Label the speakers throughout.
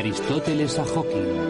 Speaker 1: Aristóteles a Hawking.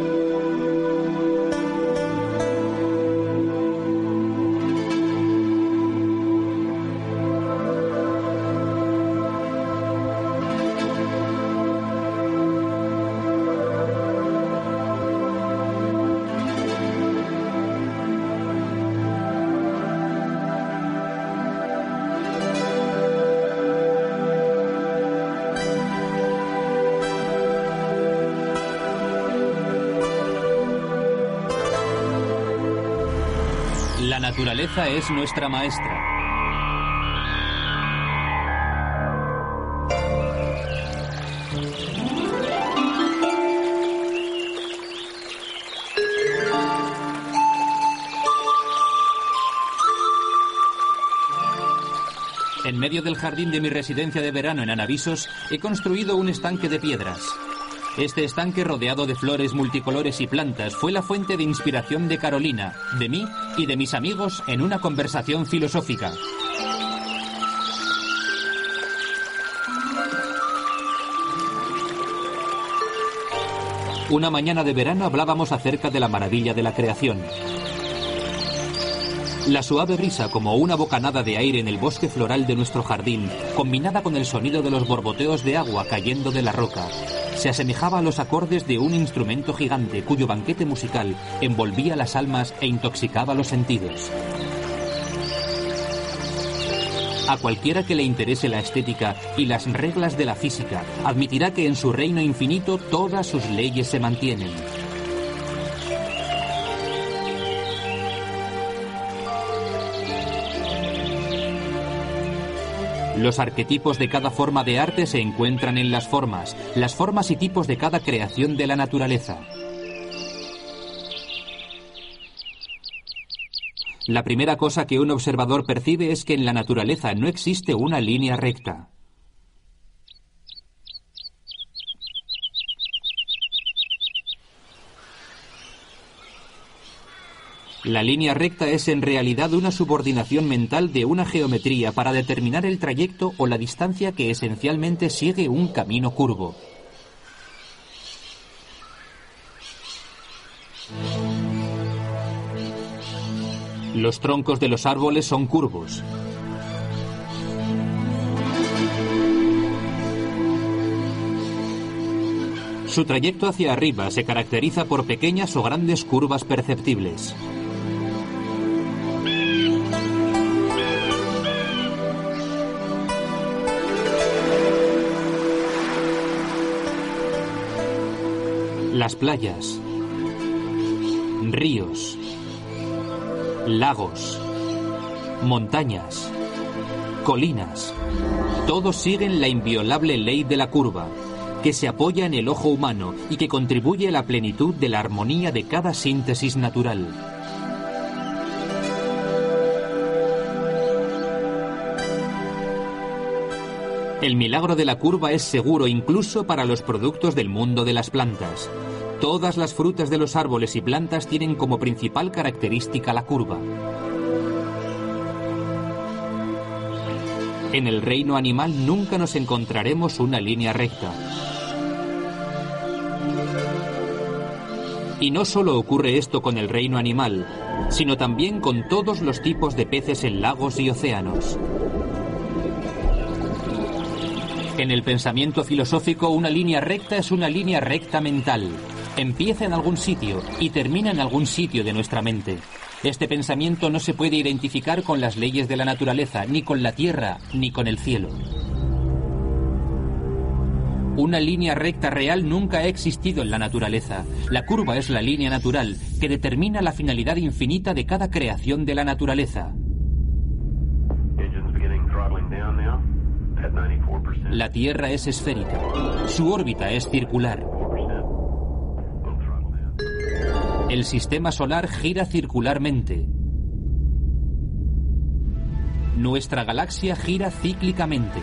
Speaker 1: Naturaleza es nuestra maestra. En medio del jardín de mi residencia de verano en Anavisos he construido un estanque de piedras. Este estanque rodeado de flores multicolores y plantas fue la fuente de inspiración de Carolina, de mí y de mis amigos en una conversación filosófica. Una mañana de verano hablábamos acerca de la maravilla de la creación. La suave brisa como una bocanada de aire en el bosque floral de nuestro jardín, combinada con el sonido de los borboteos de agua cayendo de la roca, se asemejaba a los acordes de un instrumento gigante cuyo banquete musical envolvía las almas e intoxicaba los sentidos. A cualquiera que le interese la estética y las reglas de la física, admitirá que en su reino infinito todas sus leyes se mantienen. Los arquetipos de cada forma de arte se encuentran en las formas, las formas y tipos de cada creación de la naturaleza. La primera cosa que un observador percibe es que en la naturaleza no existe una línea recta. La línea recta es en realidad una subordinación mental de una geometría para determinar el trayecto o la distancia que esencialmente sigue un camino curvo. Los troncos de los árboles son curvos. Su trayecto hacia arriba se caracteriza por pequeñas o grandes curvas perceptibles. Las playas, ríos, lagos, montañas, colinas, todos siguen la inviolable ley de la curva, que se apoya en el ojo humano y que contribuye a la plenitud de la armonía de cada síntesis natural. El milagro de la curva es seguro incluso para los productos del mundo de las plantas. Todas las frutas de los árboles y plantas tienen como principal característica la curva. En el reino animal nunca nos encontraremos una línea recta. Y no solo ocurre esto con el reino animal, sino también con todos los tipos de peces en lagos y océanos. En el pensamiento filosófico, una línea recta es una línea recta mental. Empieza en algún sitio y termina en algún sitio de nuestra mente. Este pensamiento no se puede identificar con las leyes de la naturaleza, ni con la tierra, ni con el cielo. Una línea recta real nunca ha existido en la naturaleza. La curva es la línea natural que determina la finalidad infinita de cada creación de la naturaleza. La Tierra es esférica. Su órbita es circular. El sistema solar gira circularmente. Nuestra galaxia gira cíclicamente.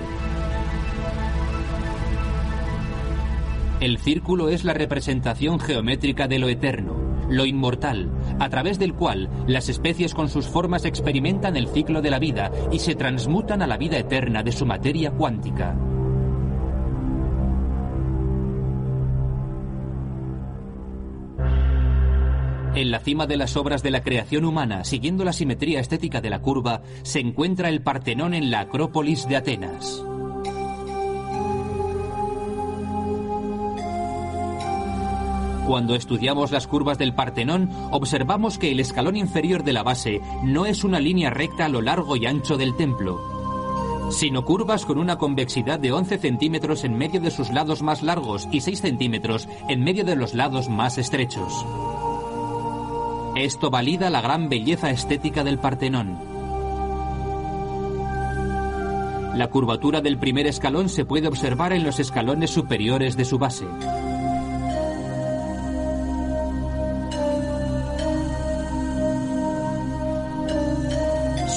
Speaker 1: El círculo es la representación geométrica de lo eterno, lo inmortal, a través del cual las especies con sus formas experimentan el ciclo de la vida y se transmutan a la vida eterna de su materia cuántica. En la cima de las obras de la creación humana, siguiendo la simetría estética de la curva, se encuentra el Partenón en la Acrópolis de Atenas. Cuando estudiamos las curvas del Partenón, observamos que el escalón inferior de la base no es una línea recta a lo largo y ancho del templo, sino curvas con una convexidad de 11 centímetros en medio de sus lados más largos y 6 centímetros en medio de los lados más estrechos. Esto valida la gran belleza estética del Partenón. La curvatura del primer escalón se puede observar en los escalones superiores de su base.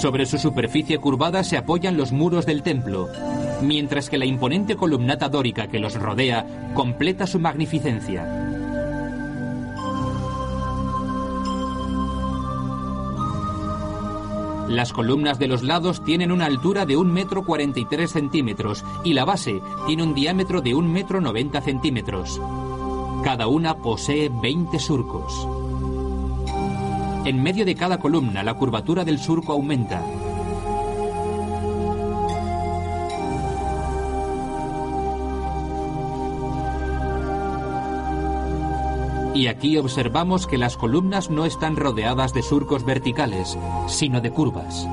Speaker 1: Sobre su superficie curvada se apoyan los muros del templo, mientras que la imponente columnata dórica que los rodea completa su magnificencia. Las columnas de los lados tienen una altura de 1,43 metro 43 centímetros y la base tiene un diámetro de 1,90 metro 90 centímetros. Cada una posee 20 surcos. En medio de cada columna la curvatura del surco aumenta. Y aquí observamos que las columnas no están rodeadas de surcos verticales, sino de curvas.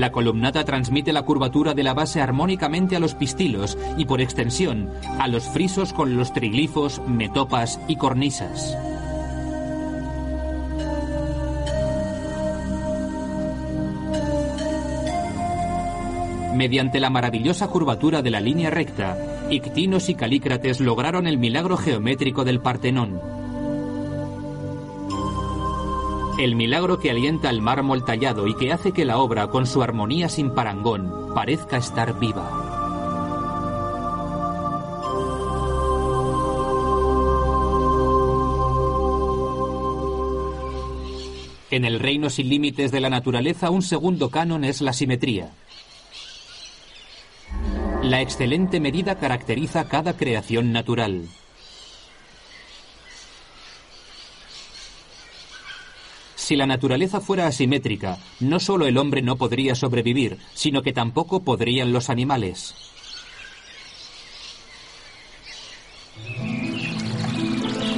Speaker 1: La columnata transmite la curvatura de la base armónicamente a los pistilos y por extensión a los frisos con los triglifos, metopas y cornisas. Mediante la maravillosa curvatura de la línea recta, Ictinos y Calícrates lograron el milagro geométrico del Partenón. El milagro que alienta el mármol tallado y que hace que la obra, con su armonía sin parangón, parezca estar viva. En el reino sin límites de la naturaleza, un segundo canon es la simetría. La excelente medida caracteriza cada creación natural. Si la naturaleza fuera asimétrica, no solo el hombre no podría sobrevivir, sino que tampoco podrían los animales.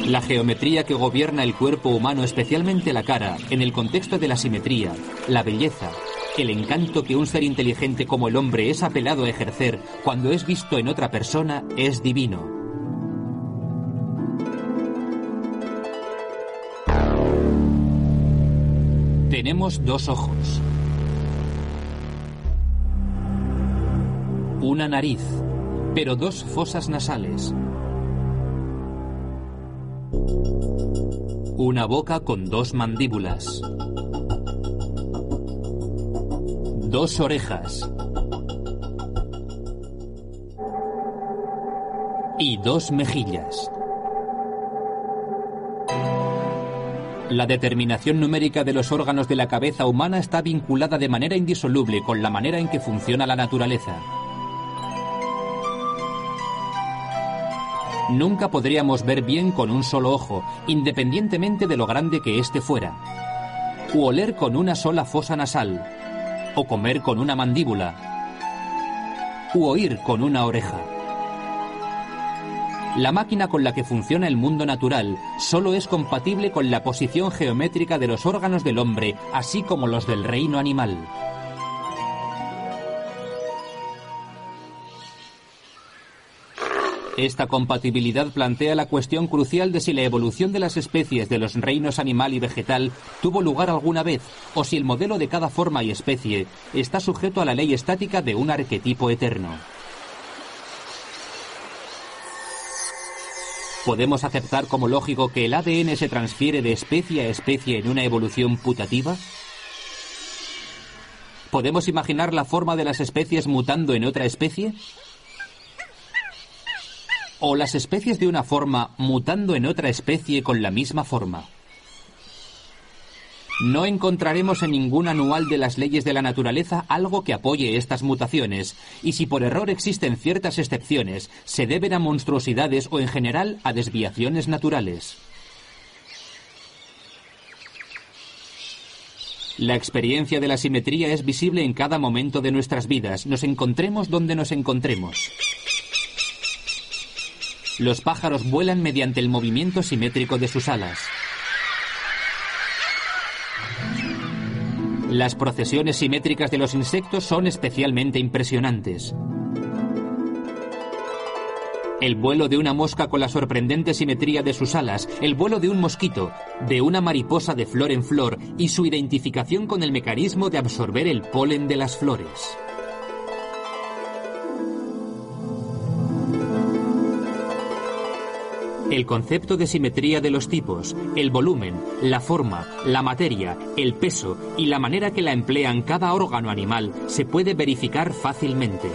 Speaker 1: La geometría que gobierna el cuerpo humano, especialmente la cara, en el contexto de la simetría, la belleza, el encanto que un ser inteligente como el hombre es apelado a ejercer cuando es visto en otra persona, es divino. Tenemos dos ojos. Una nariz, pero dos fosas nasales. Una boca con dos mandíbulas. Dos orejas. Y dos mejillas. La determinación numérica de los órganos de la cabeza humana está vinculada de manera indisoluble con la manera en que funciona la naturaleza. Nunca podríamos ver bien con un solo ojo, independientemente de lo grande que éste fuera. U oler con una sola fosa nasal. O comer con una mandíbula. U oír con una oreja. La máquina con la que funciona el mundo natural solo es compatible con la posición geométrica de los órganos del hombre, así como los del reino animal. Esta compatibilidad plantea la cuestión crucial de si la evolución de las especies de los reinos animal y vegetal tuvo lugar alguna vez, o si el modelo de cada forma y especie está sujeto a la ley estática de un arquetipo eterno. ¿Podemos aceptar como lógico que el ADN se transfiere de especie a especie en una evolución putativa? ¿Podemos imaginar la forma de las especies mutando en otra especie? ¿O las especies de una forma mutando en otra especie con la misma forma? No encontraremos en ningún anual de las leyes de la naturaleza algo que apoye estas mutaciones, y si por error existen ciertas excepciones, se deben a monstruosidades o en general a desviaciones naturales. La experiencia de la simetría es visible en cada momento de nuestras vidas, nos encontremos donde nos encontremos. Los pájaros vuelan mediante el movimiento simétrico de sus alas. Las procesiones simétricas de los insectos son especialmente impresionantes. El vuelo de una mosca con la sorprendente simetría de sus alas, el vuelo de un mosquito, de una mariposa de flor en flor y su identificación con el mecanismo de absorber el polen de las flores. El concepto de simetría de los tipos, el volumen, la forma, la materia, el peso y la manera que la emplean cada órgano animal se puede verificar fácilmente.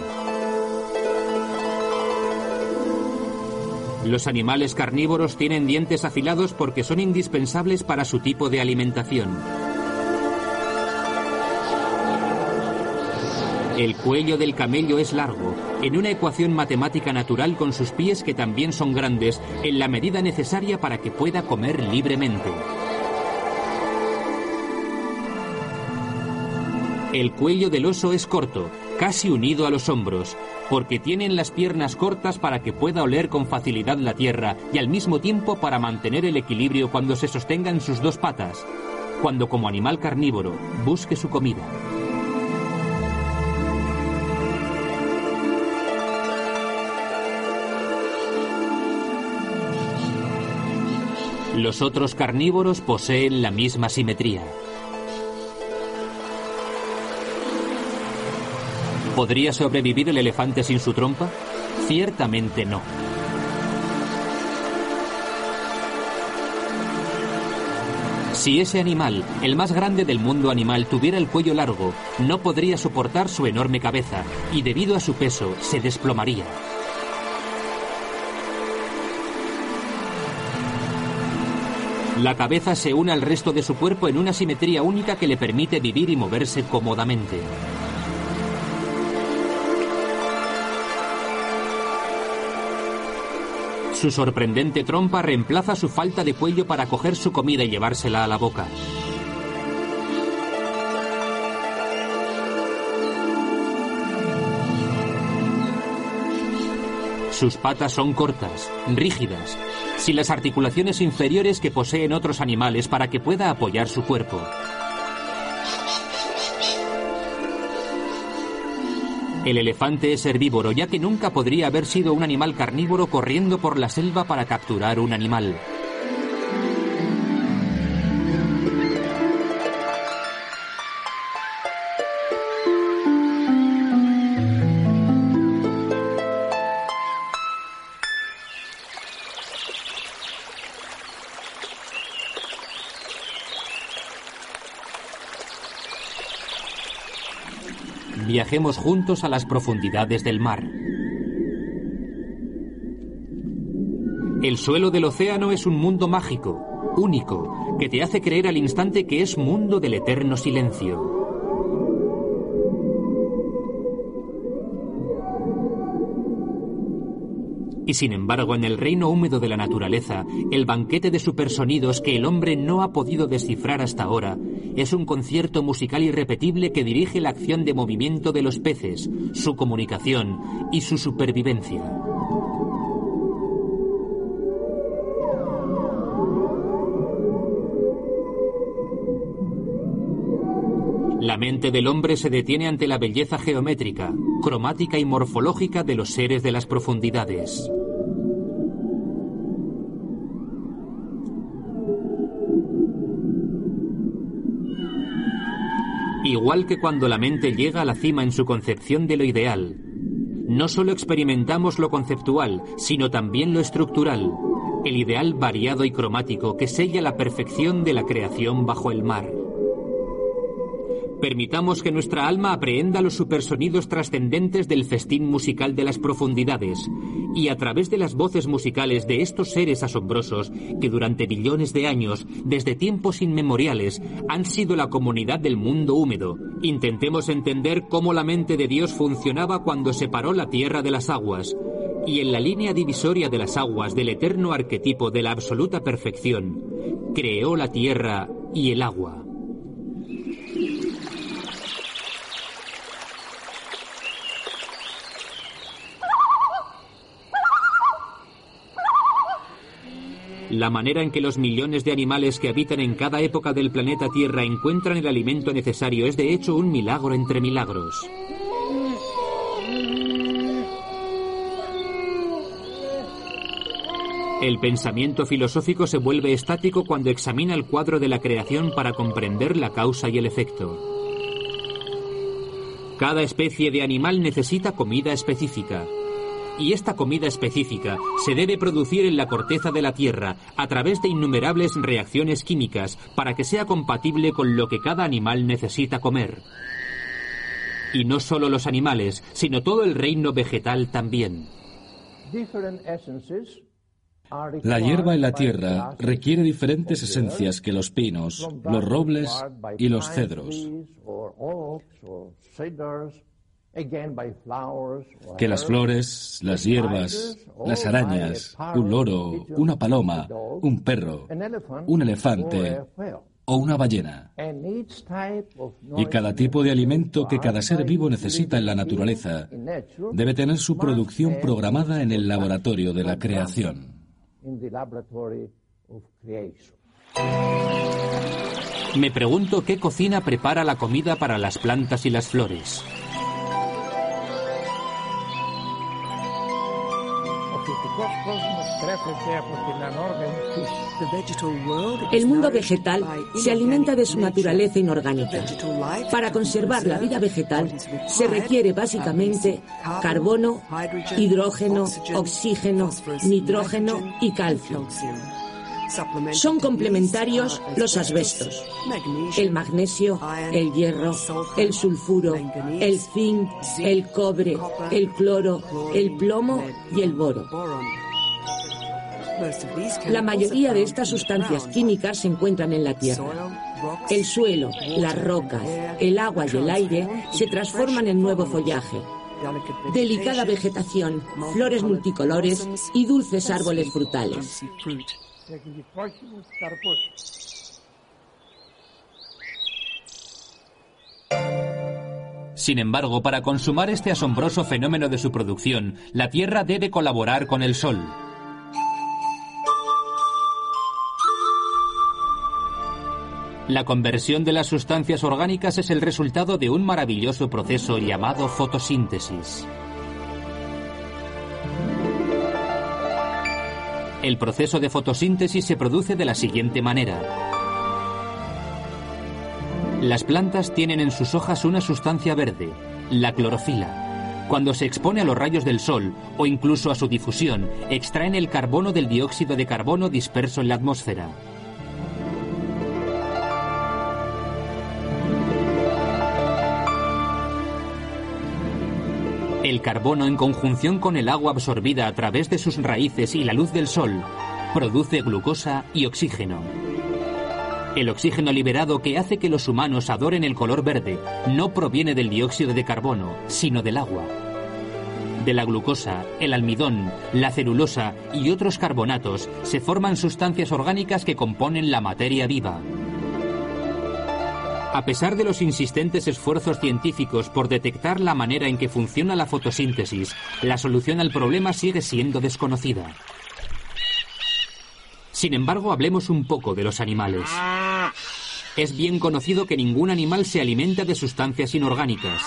Speaker 1: Los animales carnívoros tienen dientes afilados porque son indispensables para su tipo de alimentación. El cuello del camello es largo, en una ecuación matemática natural con sus pies que también son grandes, en la medida necesaria para que pueda comer libremente. El cuello del oso es corto, casi unido a los hombros, porque tienen las piernas cortas para que pueda oler con facilidad la tierra y al mismo tiempo para mantener el equilibrio cuando se sostenga en sus dos patas, cuando como animal carnívoro busque su comida. Los otros carnívoros poseen la misma simetría. ¿Podría sobrevivir el elefante sin su trompa? Ciertamente no. Si ese animal, el más grande del mundo animal, tuviera el cuello largo, no podría soportar su enorme cabeza y debido a su peso se desplomaría. La cabeza se une al resto de su cuerpo en una simetría única que le permite vivir y moverse cómodamente. Su sorprendente trompa reemplaza su falta de cuello para coger su comida y llevársela a la boca. Sus patas son cortas, rígidas, sin las articulaciones inferiores que poseen otros animales para que pueda apoyar su cuerpo. El elefante es herbívoro, ya que nunca podría haber sido un animal carnívoro corriendo por la selva para capturar un animal. Viajemos juntos a las profundidades del mar. El suelo del océano es un mundo mágico, único, que te hace creer al instante que es mundo del eterno silencio. Y sin embargo, en el reino húmedo de la naturaleza, el banquete de supersonidos que el hombre no ha podido descifrar hasta ahora es un concierto musical irrepetible que dirige la acción de movimiento de los peces, su comunicación y su supervivencia. La mente del hombre se detiene ante la belleza geométrica, cromática y morfológica de los seres de las profundidades. Igual que cuando la mente llega a la cima en su concepción de lo ideal, no solo experimentamos lo conceptual, sino también lo estructural, el ideal variado y cromático que sella la perfección de la creación bajo el mar. Permitamos que nuestra alma aprehenda los supersonidos trascendentes del festín musical de las profundidades, y a través de las voces musicales de estos seres asombrosos que durante millones de años, desde tiempos inmemoriales, han sido la comunidad del mundo húmedo, intentemos entender cómo la mente de Dios funcionaba cuando separó la tierra de las aguas, y en la línea divisoria de las aguas del eterno arquetipo de la absoluta perfección, creó la tierra y el agua. La manera en que los millones de animales que habitan en cada época del planeta Tierra encuentran el alimento necesario es de hecho un milagro entre milagros. El pensamiento filosófico se vuelve estático cuando examina el cuadro de la creación para comprender la causa y el efecto. Cada especie de animal necesita comida específica y esta comida específica se debe producir en la corteza de la Tierra a través de innumerables reacciones químicas para que sea compatible con lo que cada animal necesita comer. Y no solo los animales, sino todo el reino vegetal también.
Speaker 2: La hierba en la tierra requiere diferentes esencias que los pinos, los robles y los cedros que las flores, las hierbas, las arañas, un loro, una paloma, un perro, un elefante o una ballena. Y cada tipo de alimento que cada ser vivo necesita en la naturaleza debe tener su producción programada en el laboratorio de la creación.
Speaker 1: Me pregunto qué cocina prepara la comida para las plantas y las flores.
Speaker 3: El mundo vegetal se alimenta de su naturaleza inorgánica. Para conservar la vida vegetal se requiere básicamente carbono, hidrógeno, oxígeno, nitrógeno y calcio. Son complementarios los asbestos, el magnesio, el hierro, el sulfuro, el zinc, el cobre, el cloro, el plomo y el boro. La mayoría de estas sustancias químicas se encuentran en la Tierra. El suelo, las rocas, el agua y el aire se transforman en nuevo follaje, delicada vegetación, flores multicolores y dulces árboles frutales.
Speaker 1: Sin embargo, para consumar este asombroso fenómeno de su producción, la Tierra debe colaborar con el Sol. La conversión de las sustancias orgánicas es el resultado de un maravilloso proceso llamado fotosíntesis. El proceso de fotosíntesis se produce de la siguiente manera. Las plantas tienen en sus hojas una sustancia verde, la clorofila. Cuando se expone a los rayos del sol o incluso a su difusión, extraen el carbono del dióxido de carbono disperso en la atmósfera. El carbono en conjunción con el agua absorbida a través de sus raíces y la luz del sol produce glucosa y oxígeno. El oxígeno liberado que hace que los humanos adoren el color verde no proviene del dióxido de carbono, sino del agua. De la glucosa, el almidón, la celulosa y otros carbonatos se forman sustancias orgánicas que componen la materia viva. A pesar de los insistentes esfuerzos científicos por detectar la manera en que funciona la fotosíntesis, la solución al problema sigue siendo desconocida. Sin embargo, hablemos un poco de los animales. Es bien conocido que ningún animal se alimenta de sustancias inorgánicas.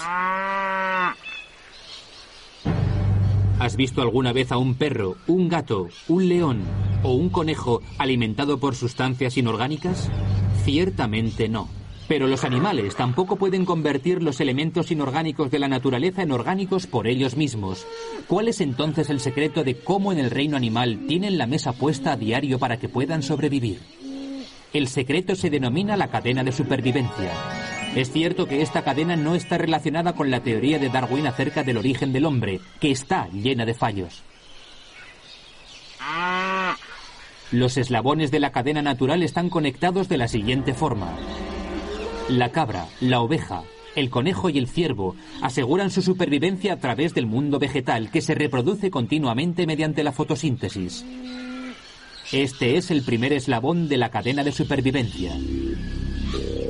Speaker 1: ¿Has visto alguna vez a un perro, un gato, un león o un conejo alimentado por sustancias inorgánicas? Ciertamente no. Pero los animales tampoco pueden convertir los elementos inorgánicos de la naturaleza en orgánicos por ellos mismos. ¿Cuál es entonces el secreto de cómo en el reino animal tienen la mesa puesta a diario para que puedan sobrevivir? El secreto se denomina la cadena de supervivencia. Es cierto que esta cadena no está relacionada con la teoría de Darwin acerca del origen del hombre, que está llena de fallos. Los eslabones de la cadena natural están conectados de la siguiente forma. La cabra, la oveja, el conejo y el ciervo aseguran su supervivencia a través del mundo vegetal que se reproduce continuamente mediante la fotosíntesis. Este es el primer eslabón de la cadena de supervivencia.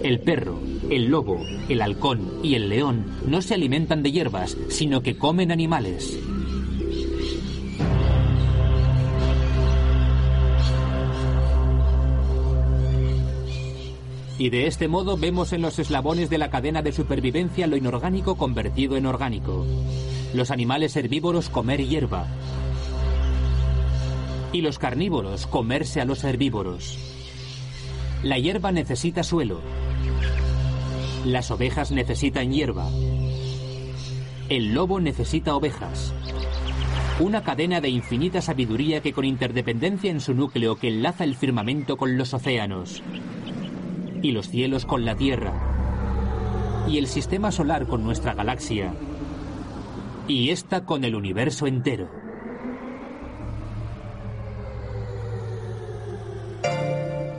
Speaker 1: El perro, el lobo, el halcón y el león no se alimentan de hierbas, sino que comen animales. Y de este modo vemos en los eslabones de la cadena de supervivencia lo inorgánico convertido en orgánico. Los animales herbívoros comer hierba. Y los carnívoros comerse a los herbívoros. La hierba necesita suelo. Las ovejas necesitan hierba. El lobo necesita ovejas. Una cadena de infinita sabiduría que con interdependencia en su núcleo que enlaza el firmamento con los océanos y los cielos con la Tierra, y el sistema solar con nuestra galaxia, y esta con el universo entero.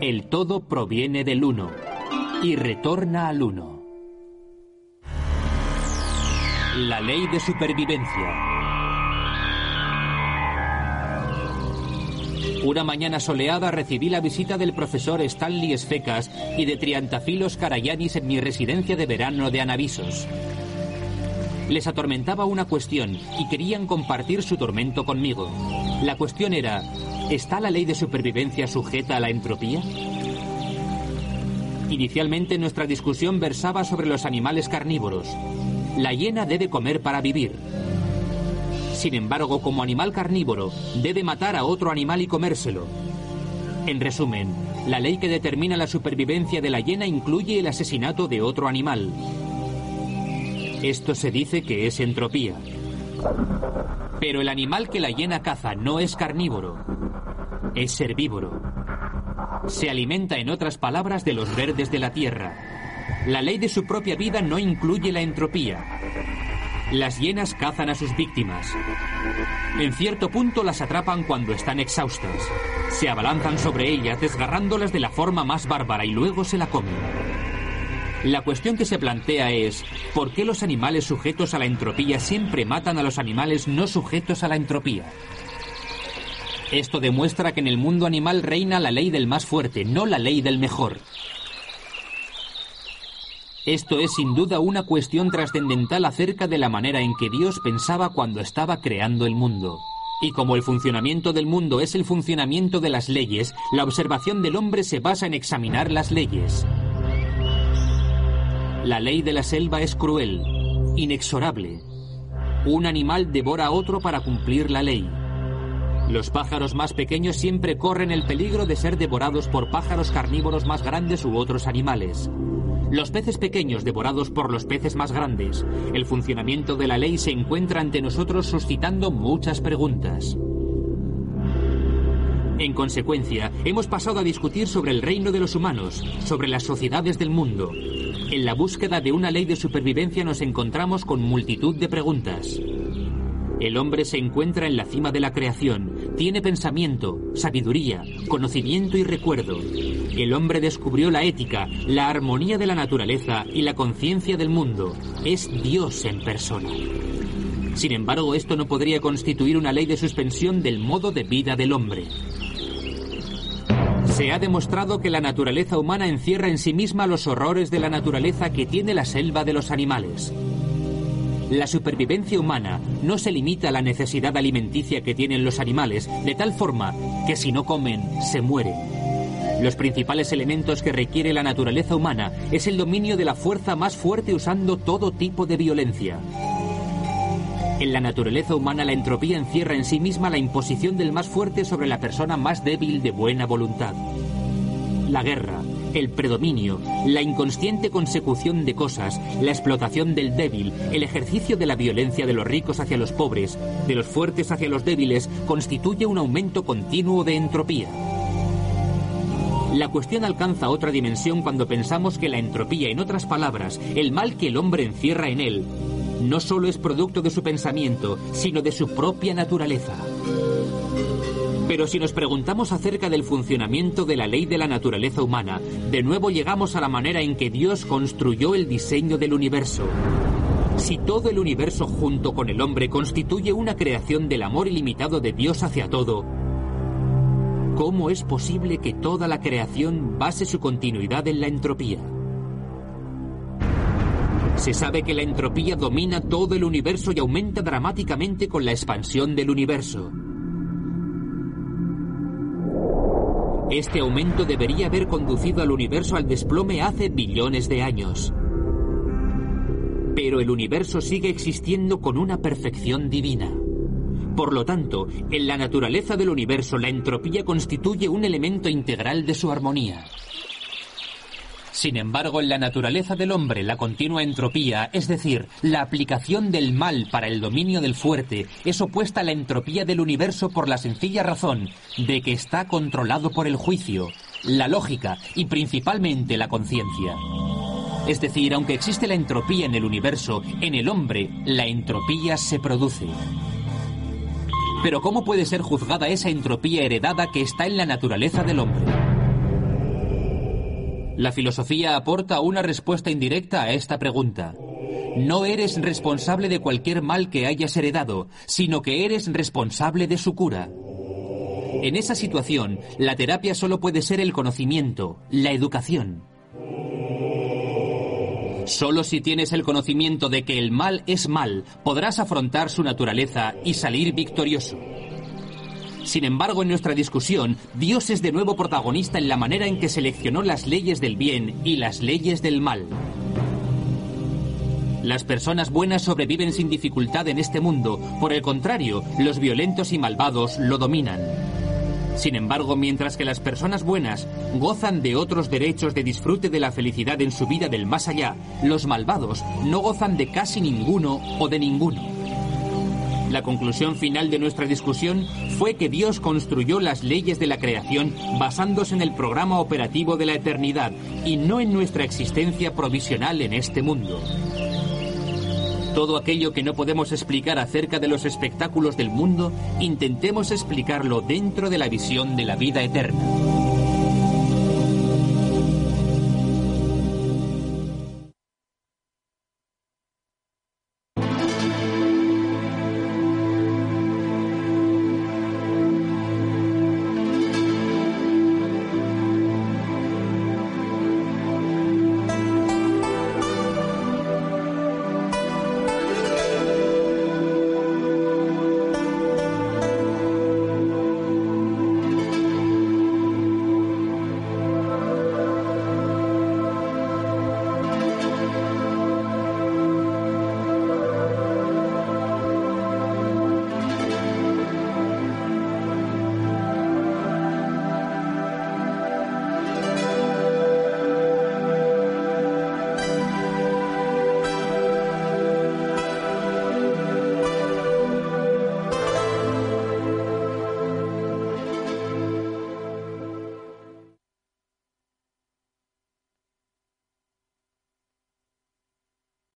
Speaker 1: El todo proviene del uno y retorna al uno. La ley de supervivencia. Una mañana soleada recibí la visita del profesor Stanley Esfecas y de Triantafilos Carayanis en mi residencia de verano de Anavisos. Les atormentaba una cuestión y querían compartir su tormento conmigo. La cuestión era, ¿está la ley de supervivencia sujeta a la entropía? Inicialmente nuestra discusión versaba sobre los animales carnívoros. La hiena debe comer para vivir. Sin embargo, como animal carnívoro, debe matar a otro animal y comérselo. En resumen, la ley que determina la supervivencia de la hiena incluye el asesinato de otro animal. Esto se dice que es entropía. Pero el animal que la hiena caza no es carnívoro, es herbívoro. Se alimenta, en otras palabras, de los verdes de la tierra. La ley de su propia vida no incluye la entropía. Las hienas cazan a sus víctimas. En cierto punto las atrapan cuando están exhaustas. Se abalanzan sobre ellas desgarrándolas de la forma más bárbara y luego se la comen. La cuestión que se plantea es, ¿por qué los animales sujetos a la entropía siempre matan a los animales no sujetos a la entropía? Esto demuestra que en el mundo animal reina la ley del más fuerte, no la ley del mejor. Esto es sin duda una cuestión trascendental acerca de la manera en que Dios pensaba cuando estaba creando el mundo. Y como el funcionamiento del mundo es el funcionamiento de las leyes, la observación del hombre se basa en examinar las leyes. La ley de la selva es cruel, inexorable. Un animal devora a otro para cumplir la ley. Los pájaros más pequeños siempre corren el peligro de ser devorados por pájaros carnívoros más grandes u otros animales. Los peces pequeños devorados por los peces más grandes. El funcionamiento de la ley se encuentra ante nosotros suscitando muchas preguntas. En consecuencia, hemos pasado a discutir sobre el reino de los humanos, sobre las sociedades del mundo. En la búsqueda de una ley de supervivencia nos encontramos con multitud de preguntas. El hombre se encuentra en la cima de la creación, tiene pensamiento, sabiduría, conocimiento y recuerdo. El hombre descubrió la ética, la armonía de la naturaleza y la conciencia del mundo. Es Dios en persona. Sin embargo, esto no podría constituir una ley de suspensión del modo de vida del hombre. Se ha demostrado que la naturaleza humana encierra en sí misma los horrores de la naturaleza que tiene la selva de los animales. La supervivencia humana no se limita a la necesidad alimenticia que tienen los animales, de tal forma que si no comen, se mueren. Los principales elementos que requiere la naturaleza humana es el dominio de la fuerza más fuerte usando todo tipo de violencia. En la naturaleza humana la entropía encierra en sí misma la imposición del más fuerte sobre la persona más débil de buena voluntad. La guerra, el predominio, la inconsciente consecución de cosas, la explotación del débil, el ejercicio de la violencia de los ricos hacia los pobres, de los fuertes hacia los débiles, constituye un aumento continuo de entropía. La cuestión alcanza otra dimensión cuando pensamos que la entropía, en otras palabras, el mal que el hombre encierra en él, no solo es producto de su pensamiento, sino de su propia naturaleza. Pero si nos preguntamos acerca del funcionamiento de la ley de la naturaleza humana, de nuevo llegamos a la manera en que Dios construyó el diseño del universo. Si todo el universo junto con el hombre constituye una creación del amor ilimitado de Dios hacia todo, ¿cómo es posible que toda la creación base su continuidad en la entropía? Se sabe que la entropía domina todo el universo y aumenta dramáticamente con la expansión del universo. Este aumento debería haber conducido al universo al desplome hace billones de años. Pero el universo sigue existiendo con una perfección divina. Por lo tanto, en la naturaleza del universo la entropía constituye un elemento integral de su armonía. Sin embargo, en la naturaleza del hombre, la continua entropía, es decir, la aplicación del mal para el dominio del fuerte, es opuesta a la entropía del universo por la sencilla razón de que está controlado por el juicio, la lógica y principalmente la conciencia. Es decir, aunque existe la entropía en el universo, en el hombre la entropía se produce. Pero ¿cómo puede ser juzgada esa entropía heredada que está en la naturaleza del hombre? La filosofía aporta una respuesta indirecta a esta pregunta. No eres responsable de cualquier mal que hayas heredado, sino que eres responsable de su cura. En esa situación, la terapia solo puede ser el conocimiento, la educación. Solo si tienes el conocimiento de que el mal es mal, podrás afrontar su naturaleza y salir victorioso. Sin embargo, en nuestra discusión, Dios es de nuevo protagonista en la manera en que seleccionó las leyes del bien y las leyes del mal. Las personas buenas sobreviven sin dificultad en este mundo, por el contrario, los violentos y malvados lo dominan. Sin embargo, mientras que las personas buenas gozan de otros derechos de disfrute de la felicidad en su vida del más allá, los malvados no gozan de casi ninguno o de ninguno. La conclusión final de nuestra discusión fue que Dios construyó las leyes de la creación basándose en el programa operativo de la eternidad y no en nuestra existencia provisional en este mundo. Todo aquello que no podemos explicar acerca de los espectáculos del mundo, intentemos explicarlo dentro de la visión de la vida eterna.